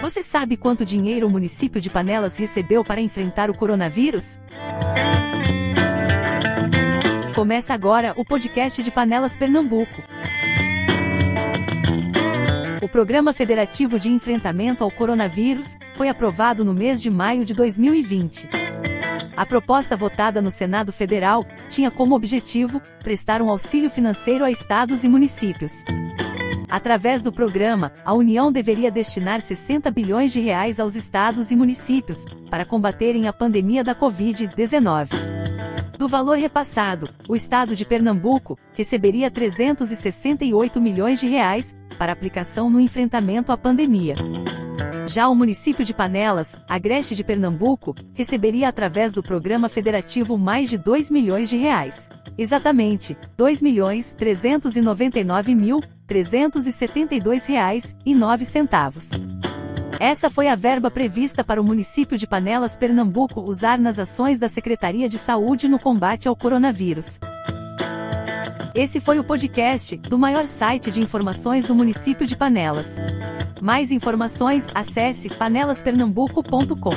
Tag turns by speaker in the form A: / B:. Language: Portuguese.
A: Você sabe quanto dinheiro o município de Panelas recebeu para enfrentar o coronavírus? Começa agora o podcast de Panelas Pernambuco. O Programa Federativo de Enfrentamento ao Coronavírus foi aprovado no mês de maio de 2020. A proposta votada no Senado Federal tinha como objetivo prestar um auxílio financeiro a estados e municípios. Através do programa, a União deveria destinar 60 bilhões de reais aos estados e municípios para combaterem a pandemia da Covid-19. Do valor repassado, o estado de Pernambuco receberia 368 milhões de reais para aplicação no enfrentamento à pandemia. Já o município de Panelas, Agreste de Pernambuco, receberia através do programa federativo mais de 2 milhões de reais. Exatamente, 2 milhões 399 mil 372 reais e 9 centavos. Essa foi a verba prevista para o município de Panelas, Pernambuco usar nas ações da Secretaria de Saúde no combate ao coronavírus. Esse foi o podcast do maior site de informações do município de Panelas. Mais informações, acesse panelaspernambuco.com.